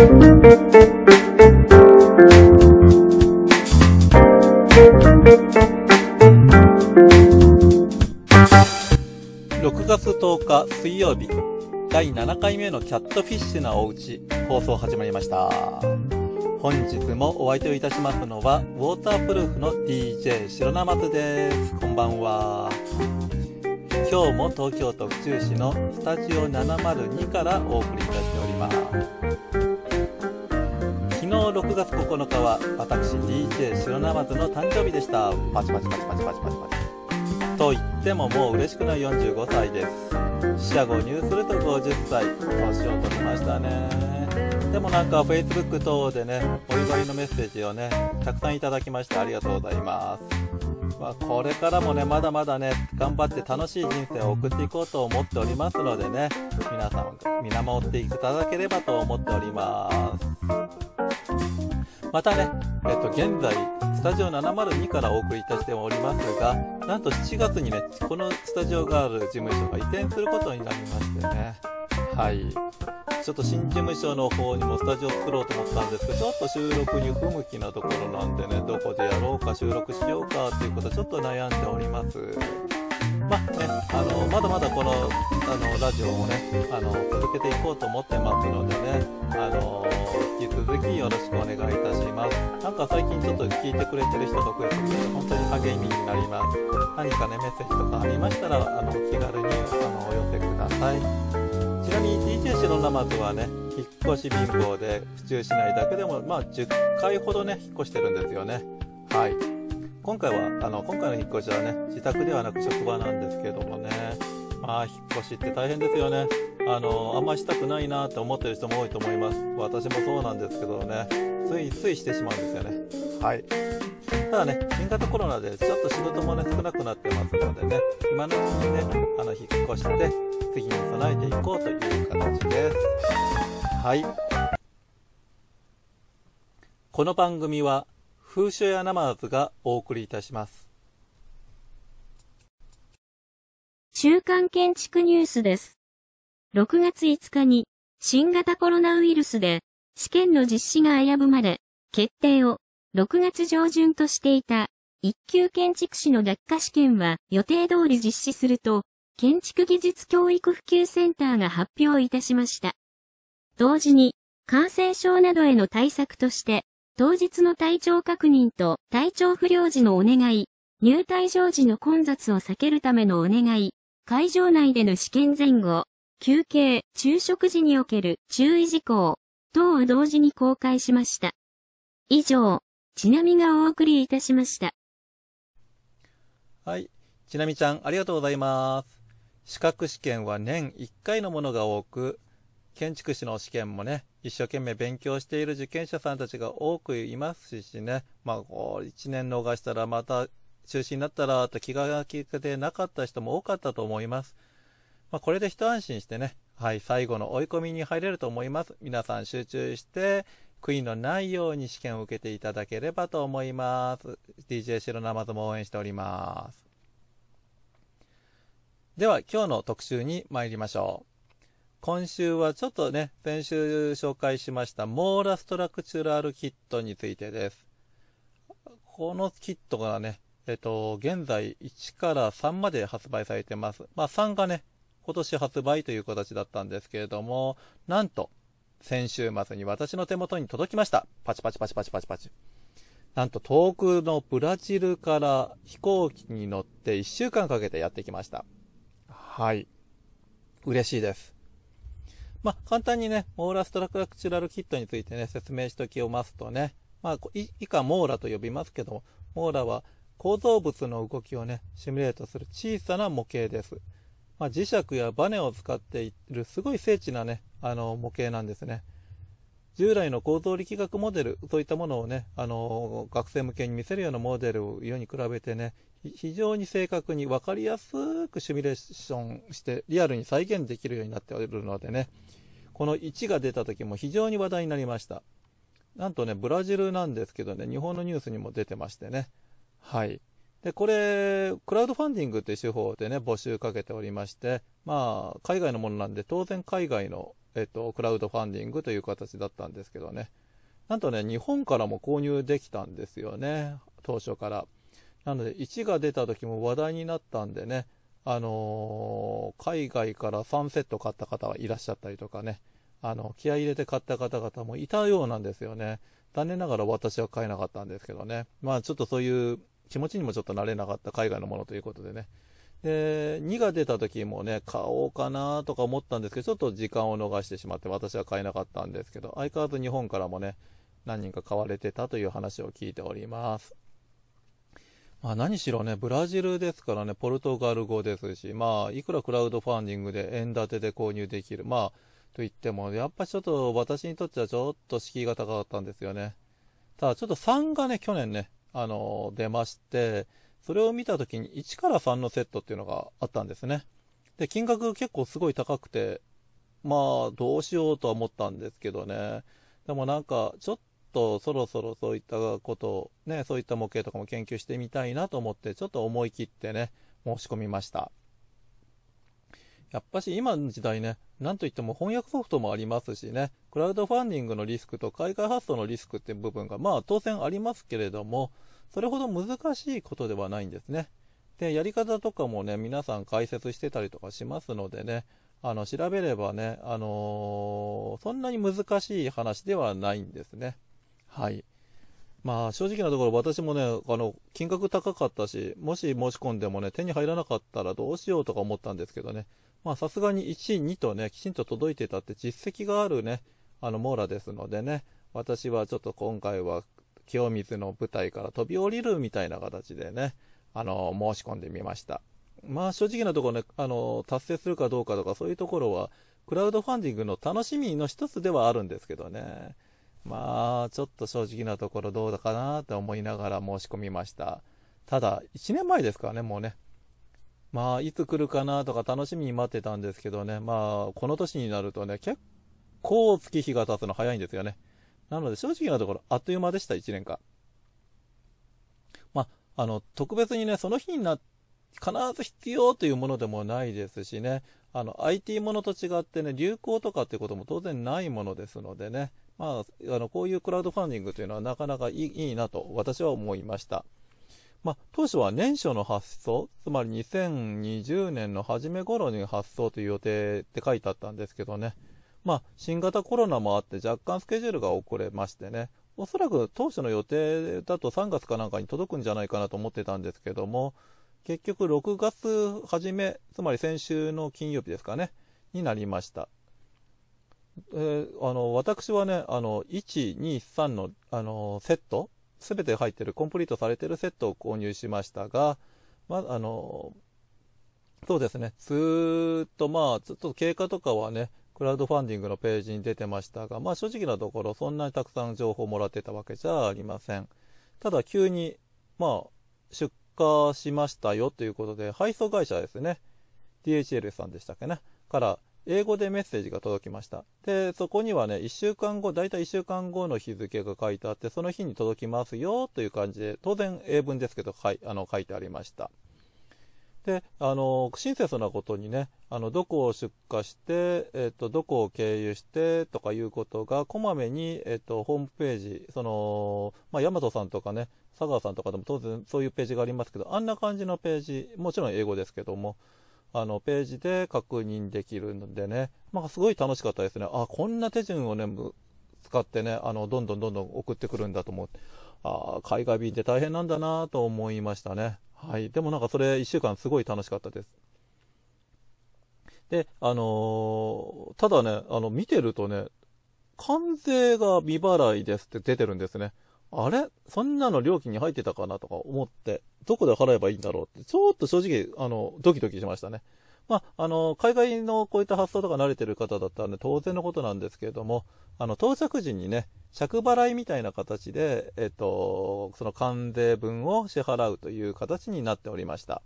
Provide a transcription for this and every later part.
6月10日水曜日第7回目のキャットフィッシュなおうち放送始まりました。本日もお相手をいたしますのはウォータープルーフの DJ 白生松です。こんばんは。今日も東京都府中市のスタジオ702からお送りいたしております。日6月9日は私 DJ 白生松の誕生日でした。パチパチパチパチパチパチパチと言ってももう嬉しくない45歳です。四捨五入すると50歳年を取りましたね。でもなんか Facebook 等でねお祝いのメッセージをねたくさんいただきましてありがとうございます。まあ、これからもねまだまだね頑張って楽しい人生を送っていこうと思っておりますのでね皆さん見守っていただければと思っております。またね、えっと、現在スタジオ702からお送りいたしておりますが、なんと7月にね、このスタジオがある事務所が移転することになりましてね。はい。ちょっと新事務所の方にもスタジオ作ろうと思ったんですけど、ちょっと収録に不向きなところなんでね、どこでやろうか収録しようかっていうことちょっと悩んでおります。まあね、あの、まだまだこの、あの、ラジオもね、あの、続けていこうと思ってますのでね、あの、引き続きよろしくお願いいたします。なんか最近ちょっと聞いてくれてる人が増えてきて、本当に励みになります。何かね、メッセージとかありましたら、あの、気軽に、あの、お寄せください。ちなみに DJ 白ナマズはね、引っ越し貧乏で、府中市内だけでも、まあ、10回ほどね、引っ越してるんですよね。はい。今回は、あの、今回の引っ越しはね、自宅ではなく職場なんですけどもね、まあ、引っ越しって大変ですよね。あの、あんましたくないなって思ってる人も多いと思います。私もそうなんですけどね、ついついしてしまうんですよね。はい。ただね、新型コロナでちょっと仕事もね、少なくなってますのでね、今のうちにね、あの、引っ越して、次に備えていこうという形です。はい。この番組は、風書屋ナマーズがお送りいたします。週刊建築ニュースです。6月5日に新型コロナウイルスで試験の実施が危ぶまれ、決定を6月上旬としていた一級建築士の学科試験は予定通り実施すると、建築技術教育普及センターが発表いたしました。同時に、感染症などへの対策として、当日の体調確認と体調不良時のお願い、入退場時の混雑を避けるためのお願い、会場内での試験前後、休憩、昼食時における注意事項、等を同時に公開しました。以上、ちなみがお送りいたしました。はい。ちなみちゃん、ありがとうございます。資格試験は年1回のものが多く、建築士の試験もね、一生懸命勉強している受験者さんたちが多くいますしね、まあ、こう、1年逃したらまた中止になったらと気が利けてなかった人も多かったと思います。まあ、これで一安心してね、はい、最後の追い込みに入れると思います。皆さん集中して、悔いのないように試験を受けていただければと思います。DJ 白生とも応援しております。では、今日の特集に参りましょう。今週はちょっとね、先週紹介しましたモーラストラクチュラルキットについてです。このキットがね、えっと、現在1から3まで発売されてます。まあ3がね、今年発売という形だったんですけれども、なんと、先週末に私の手元に届きました。パチパチパチパチパチパチ。なんと遠くのブラジルから飛行機に乗って1週間かけてやってきました。はい。嬉しいです。まあ、簡単にね、モーラストラクチュラルキットについてね、説明しておきますとね、まあ、以下モーラと呼びますけども、モーラは構造物の動きをね、シミュレートする小さな模型です。まあ、磁石やバネを使っているすごい精緻なね、あの模型なんですね。従来の構造力学モデル、そういったものをね、あの学生向けに見せるようなモデルを世に比べてね、非常に正確に分かりやすくシミュレーションしてリアルに再現できるようになっておるのでね、この1が出た時も非常に話題になりました。なんとね、ブラジルなんですけどね、日本のニュースにも出てましてね。はい。で、これ、クラウドファンディングという手法でね、募集かけておりまして、まあ、海外のものなんで、当然海外のえっと、クラウドファンディングという形だったんですけどね。なんとね、日本からも購入できたんですよね、当初から。なので、1が出た時も話題になったんでね、あのー、海外から3セット買った方はいらっしゃったりとかね、あの、気合入れて買った方々もいたようなんですよね。残念ながら私は買えなかったんですけどね。まあちょっとそういう気持ちにもちょっと慣れなかった海外のものということでね。で、2が出た時もね、買おうかなとか思ったんですけど、ちょっと時間を逃してしまって私は買えなかったんですけど、相変わらず日本からもね、何人か買われてたという話を聞いております。まあ何しろね、ブラジルですからね、ポルトガル語ですし、まあいくらクラウドファンディングで円建てで購入できる。まあと言っても、やっぱちょっと私にとってはちょっと敷居が高かったんですよね。ただちょっと3がね、去年ね、あの、出まして、それを見たときに1から3のセットっていうのがあったんですね。で、金額結構すごい高くて、まあ、どうしようとは思ったんですけどね。でもなんか、ちょっとそろそろそういったこと、ね、そういった模型とかも研究してみたいなと思って、ちょっと思い切ってね、申し込みました。やっぱし今の時代ね、なんといっても翻訳ソフトもありますしね、クラウドファンディングのリスクと海外発送のリスクっていう部分が、まあ当然ありますけれども、それほど難しいことではないんですね。で、やり方とかもね、皆さん解説してたりとかしますのでね、あの、調べればね、あのー、そんなに難しい話ではないんですね。はい。まあ正直なところ私もね、あの、金額高かったし、もし申し込んでもね、手に入らなかったらどうしようとか思ったんですけどね、まあさすがに1、2とね、きちんと届いてたって実績があるね、あの、網羅ですのでね、私はちょっと今回は清水の舞台から飛び降りるみたいな形でね、あの、申し込んでみました。まあ正直なところね、あの、達成するかどうかとかそういうところは、クラウドファンディングの楽しみの一つではあるんですけどね、まあちょっと正直なところどうだかなって思いながら申し込みました。ただ、1年前ですからね、もうね。まあ、いつ来るかなとか楽しみに待ってたんですけどね、まあ、この年になるとね、結構月日が経つの早いんですよね。なので、正直なところ、あっという間でした、1年間。まあ、あの、特別にね、その日にな、必ず必要というものでもないですしね、あの、IT ものと違ってね、流行とかっていうことも当然ないものですのでね、まあ、あの、こういうクラウドファンディングというのはなかなかいいいいなと私は思いました。まあ、当初は年初の発送、つまり2020年の初め頃に発送という予定って書いてあったんですけどね、まあ、新型コロナもあって若干スケジュールが遅れましてね、おそらく当初の予定だと3月かなんかに届くんじゃないかなと思ってたんですけども、結局6月初め、つまり先週の金曜日ですかね、になりました。えー、あの私はね、あの1、2、3のあのセット、すべて入ってる、コンプリートされてるセットを購入しましたが、まあ、あの、そうですね、ずっとまあ、ちょっと経過とかはね、クラウドファンディングのページに出てましたが、まあ正直なところ、そんなにたくさん情報をもらってたわけじゃありません。ただ急に、まあ、出荷しましたよということで、配送会社ですね、DHL さんでしたっけね、から英語でメッセージが届きました。で、そこにはね、1週間後、だいたい1週間後の日付が書いてあって、その日に届きますよという感じで、当然英文ですけど、はい、あの書いてありました。で、あの、親切なことにね、あの、どこを出荷して、えっ、と、どこを経由してとかいうことが、こまめに、えっ、と、ホームページ、その、まあ、ヤマトさんとかね、佐川さんとかでも当然そういうページがありますけど、あんな感じのページ、もちろん英語ですけども、あの、ページで確認できるのでね、まあ、すごい楽しかったですね。あ、こんな手順をね、使ってね、あの、どんどんどんどん送ってくるんだと思う。あ海外便って大変なんだなと思いましたね。はい。でもなんかそれ1週間すごい楽しかったです。で、あのー、ただね、あの、見てるとね、関税が未払いですって出てるんですね。あれ？そんなの料金に入ってたかなとか思って、どこで払えばいいんだろうって、ちょっと正直、あの、ドキドキしましたね。まあ、あの、海外のこういった発想とか慣れてる方だったらね、当然のことなんですけれども、あの、到着時にね、着払いみたいな形で、えっと、その関税分を支払うという形になっておりました。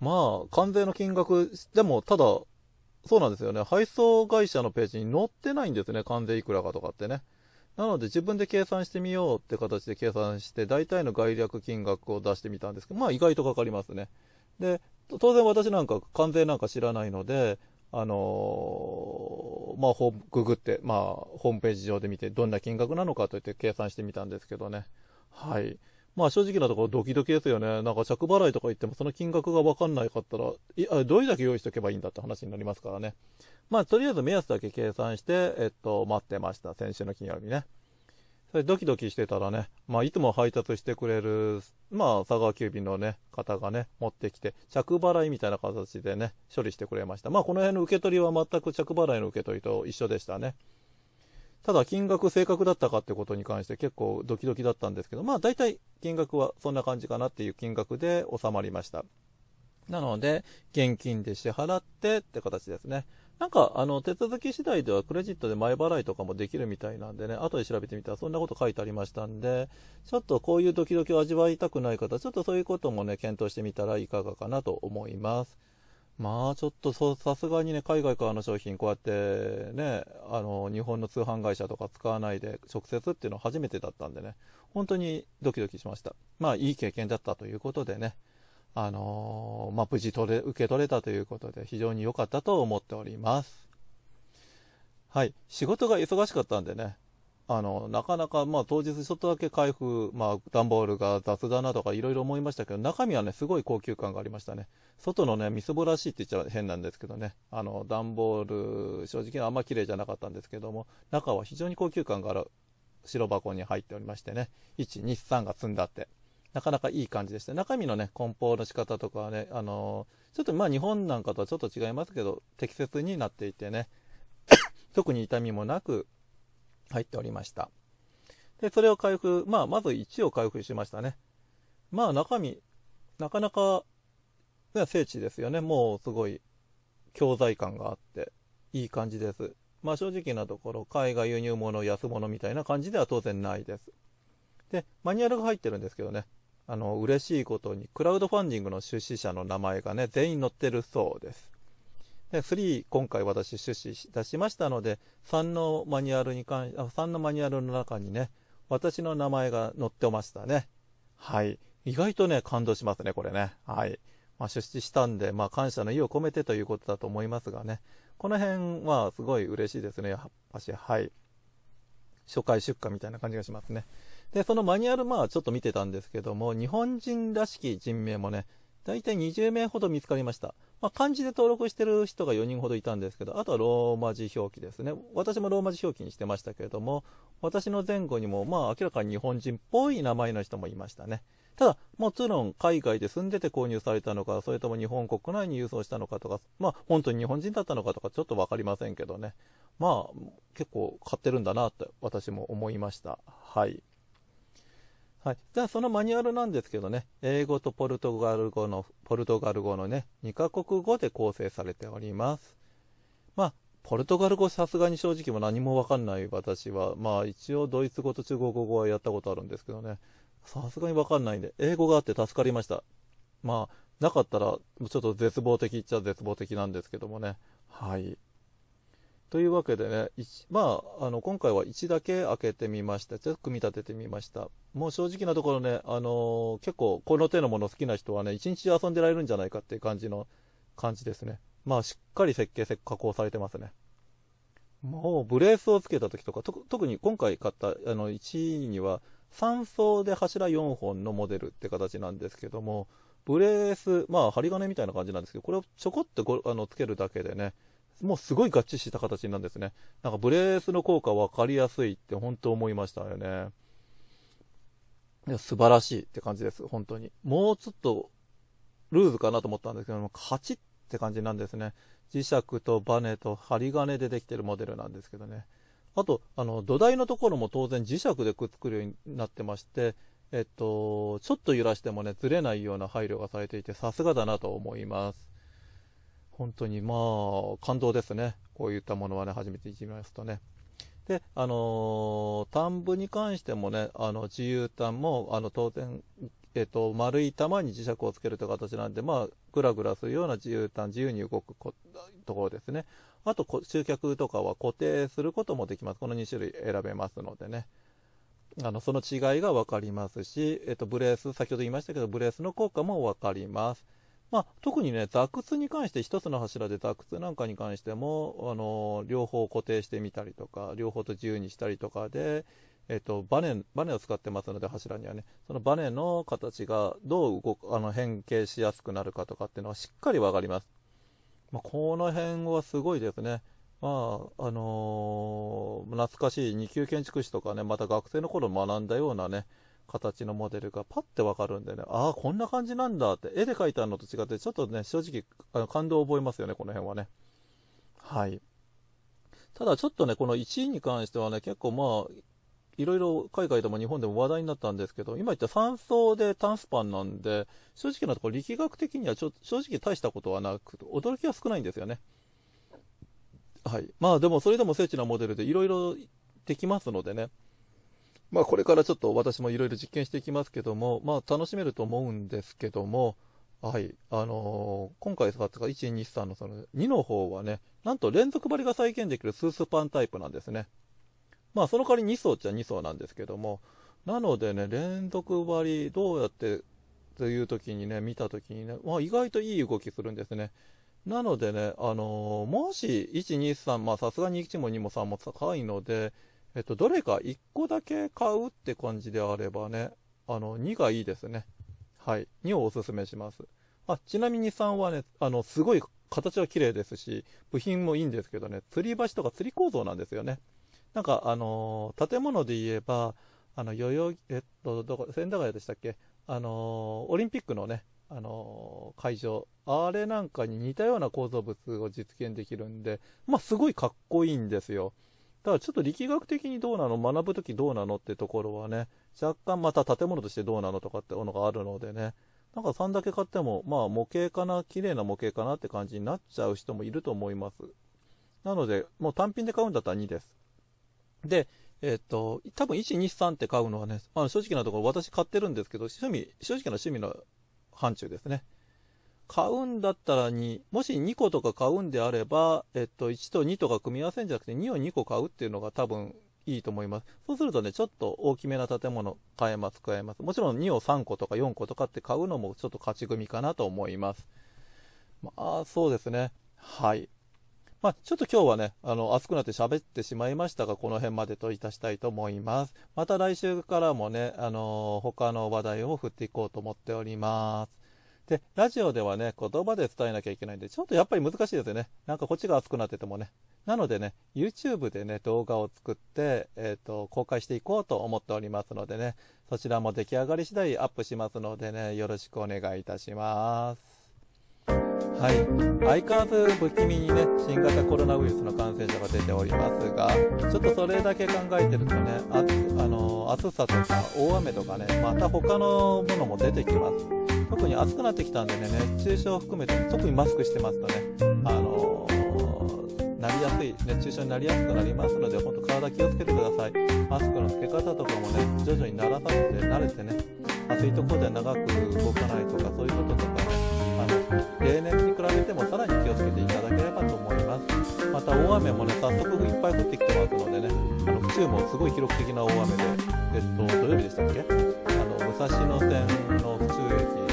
まあ、関税の金額、でも、ただ、そうなんですよね。配送会社のページに載ってないんですね。関税いくらかとかってね。なので自分で計算してみようって形で計算して、大体の概略金額を出してみたんですけど、まあ意外とかかりますね。で、当然私なんか関税なんか知らないので、あのまあ、ググって、まあ、ホームページ上で見て、どんな金額なのかといって計算してみたんですけどね。はい。まあ、正直なところドキドキですよね。なんか着払いとか言っても、その金額が分かんないかったら、いどれだけ用意しておけばいいんだって話になりますからね。まあ、とりあえず目安だけ計算して、えっと、待ってました。先週の金曜日ね。それドキドキしてたらね、まあ、いつも配達してくれる、まあ、佐川急便のね、方がね、持ってきて、着払いみたいな形でね、処理してくれました。まあ、この辺の受け取りは全く着払いの受け取りと一緒でしたね。ただ、金額正確だったかってことに関して結構ドキドキだったんですけど、まあ、大体金額はそんな感じかなっていう金額で収まりました。なので、現金で支払ってって形ですね。なんか、あの、手続き次第ではクレジットで前払いとかもできるみたいなんでね、後で調べてみたらそんなこと書いてありましたんで、ちょっとこういうドキドキを味わいたくない方、ちょっとそういうこともね、検討してみたらいかがかなと思います。まあ、ちょっと、さすがにね、海外からの商品、こうやってね、あの、日本の通販会社とか使わないで、直接っていうのは初めてだったんでね、本当にドキドキしました。まあ、いい経験だったということでね、あのまあ、無事取れ、受け取れたということで、非常に良かったと思っております。はい。仕事が忙しかったんでね、あの、なかなか、まあ、当日ちょっとだけ開封、まあ、段ボールが雑だなとかいろいろ思いましたけど、中身はね、すごい高級感がありましたね。外のね、みすぼらしいって言っちゃ変なんですけどね、あの、段ボール、正直あんま綺麗じゃなかったんですけども、中は非常に高級感がある白箱に入っておりましてね、1、2、3が積んだって、なかなかいい感じでした。中身のね、梱包の仕方とかはね、あのちょっとまあ日本なんかとはちょっと違いますけど、適切になっていてね、特に痛みもなく入っておりました。で、それを開封、まあまず1を開封しましたね。まあ中身、なかなか、ね聖地ですよね。もうすごい教材感があって、いい感じです。まあ正直なところ、海外輸入物、安物みたいな感じでは当然ないです。で、マニュアルが入ってるんですけどね、あの、嬉しいことに、クラウドファンディングの出資者の名前がね、全員載ってるそうです。で、3、今回私出資し出しましたので、3のマニュアルに関あ、3のマニュアルの中にね、私の名前が載ってましたね。はい。意外とね、感動しますね、これね。はい。まあ、出資したんで、まあ、感謝の意を込めてということだと思いますがね。この辺はすごい嬉しいですね、やっぱし。はい。初回出荷みたいな感じがしますね。で、そのマニュアル、まあ、ちょっと見てたんですけども、日本人らしき人名もね、大体20名ほど見つかりました。まあ、漢字で登録してる人が4人ほどいたんですけど、あとはローマ字表記ですね。私もローマ字表記にしてましたけれども、私の前後にも、まあ、明らかに日本人っぽい名前の人もいましたね。ただ、もちろん海外で住んでて購入されたのか、それとも日本国内に郵送したのかとか、まあ、本当に日本人だったのかとか、ちょっとわかりませんけどね。まあ、結構買ってるんだなって私も思いました。はい。はい。じゃあ、そのマニュアルなんですけどね、英語とポルトガル語の、ポルトガル語のね、2カ国語で構成されております。まあ、ポルトガル語さすがに正直も何もわかんない私は、まあ一応ドイツ語と中国語はやったことあるんですけどね、さすがにわかんないんで、英語があって助かりました。まあ、なかったら、ちょっと絶望的っちゃ絶望的なんですけどもね。はい。というわけでね、まあ、あの、今回は1だけ開けてみました。ちょっと組み立ててみました。もう正直なところね、あのー結構この手のもの好きな人はね、1日遊んでられるんじゃないかっていう感じの感じですね。まあ、しっかり設計、加工されてますね。もう、ブレースをつけた時とか、と特に今回買った、あの、1位には、3層で柱4本のモデルって形なんですけども、ブレース、まあ、針金みたいな感じなんですけど、これをちょこっとごあのつけるだけでね、もうすごい合致した形なんですね。なんかブレースの効果分かりやすいって本当思いましたよね。いや素晴らしいって感じです、本当に。もうちょっとルーズかなと思ったんですけども、カチッって感じなんですね。磁石とバネと針金でできてるモデルなんですけどね。あと、あの、土台のところも当然磁石でくっつくようになってまして、えっと、ちょっと揺らしてもね、ずれないような配慮がされていて、さすがだなと思います。本当にまあ、感動ですね。こういったものはね、初めていじりますとね。で、あのー、端部に関してもね、あの、自由端も、あの、当然、えっと、丸い玉に磁石をつけるという形なんで、まあ、ぐらぐらするような自由端、自由に動くところですね。あと、集客とかは固定することもできます。この2種類選べますのでね。あの、その違いが分かりますし、えっと、ブレース、先ほど言いましたけど、ブレースの効果も分かります。まあ、特にね、座靴に関して一つの柱で座靴なんかに関しても、あの両方固定してみたりとか、両方と自由にしたりとかで、えっと、バネ、バネを使ってますので、柱にはね、そのバネの形がどう動く、あの、変形しやすくなるかとかっていうのはしっかりわかります。まあ、この辺はすごいですね。まあ、あのー、懐かしい2級建築士とかね、また学生の頃学んだようなね、形のモデルがパッてわかるんでね、ああ、こんな感じなんだって、絵で描いたのと違って、ちょっとね、正直、あの感動を覚えますよね、この辺はね。はい。ただちょっとね、この1位に関してはね、結構まあ、いろいろ海外でも日本でも話題になったんですけど、今言った3層で単スパンなんで、正直なところ力学的にはちょ正直大したことはなく、驚きは少ないんですよね。はい。まあでもそれでも精緻なモデルでいろいろできますのでね。まあこれからちょっと私もいろいろ実験していきますけども、まあ楽しめると思うんですけども、はい。あのー、今回使った1、2、3のその2の方はね、なんと連続張りが再現できるスースパンタイプなんですね。まあその代わり2層っちゃ2層なんですけども、なのでね、連続張りどうやってという時にね、見た時にね、まあ意外といい動きするんですね。なのでね、あのー、もし、1、2、3、まあさすがに1も2も3も高いので、えっと、どれか1個だけ買うって感じであればね、あの、2がいいですね。はい。2をおすすめします。あ、ちなみに3はね、あの、すごい形は綺麗ですし、部品もいいんですけどね、吊り橋とか吊り構造なんですよね。なんか、あのー、建物で言えば、あの、代々木、えっと、どこ、千駄ヶ谷でしたっけ？あのー、オリンピックのね、あのー、会場、あれなんかに似たような構造物を実現できるんで、まあ、すごいかっこいいんですよ。だちょっと力学的にどうなの、学ぶときどうなのってところはね、若干また建物としてどうなのとかってものがあるのでね、なんか3だけ買っても、まあ模型かな、綺麗な模型かなって感じになっちゃう人もいると思います。なので、もう単品で買うんだったら2です。で、えっ、と、多分1、2、3って買うのはね、まあ、正直なところ私買ってるんですけど、趣味、正直な趣味の範疇ですね。買うんだったら2、もし2個とか買うんであれば、えっと、1と2とか組み合わせんじゃなくて2を2個買うっていうのが多分いいと思います。そうするとね、ちょっと大きめな建物買えます、買えます。もちろん2を3個とか4個とかって買うのもちょっと勝ち組かなと思います。まあ、そうですね。はい。まあ、ちょっと今日はね、あの、暑くなって喋ってしまいましたが、この辺までといたしたいと思います。また来週からもね、あの他の話題を振っていこうと思っております。で、ラジオではね、言葉で伝えなきゃいけないんで、ちょっとやっぱり難しいですよね。なんかこっちが熱くなっててもね。なのでね、YouTube でね、動画を作って、えっ、ー、と、公開していこうと思っておりますのでね、そちらも出来上がり次第アップしますのでね、よろしくお願いいたします。はい、相変わらず不気味にね、新型コロナウイルスの感染者が出ておりますが、ちょっとそれだけ考えてるとね、ああの暑さとか大雨とかね、また他のものも出てきます。特に暑くなってきたんでね、熱中症を含めて、特にマスクしてますとね、あのー、なりやすい、熱中症になりやすくなりますので、本当体気をつけてください。マスクの付け方とかもね、徐々に慣らさせて、慣れてね、暑いところで長く動かないとか、そういうこととかね、あの例年に比べてもさらに気をつけていただければと思います。また大雨もね、早速いっぱい降ってきてますのでね、あの府中もすごい記録的な大雨で、えっと、土曜日でしたっけ？あの、武蔵野線の府中駅、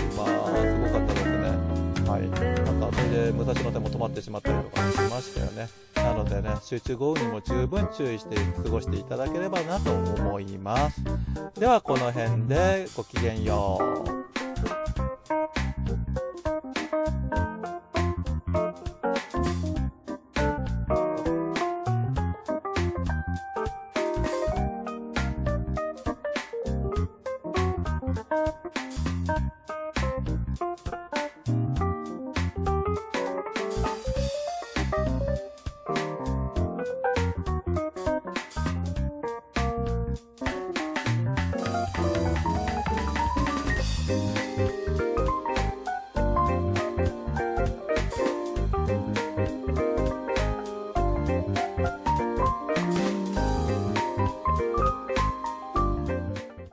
まあ、すごかったですね。はい。なんか、それで武蔵野線も止まってしまったりとかしましたよね。なのでね、集中豪雨にも十分注意して過ごしていただければなと思います。では、この辺でごきげんよう。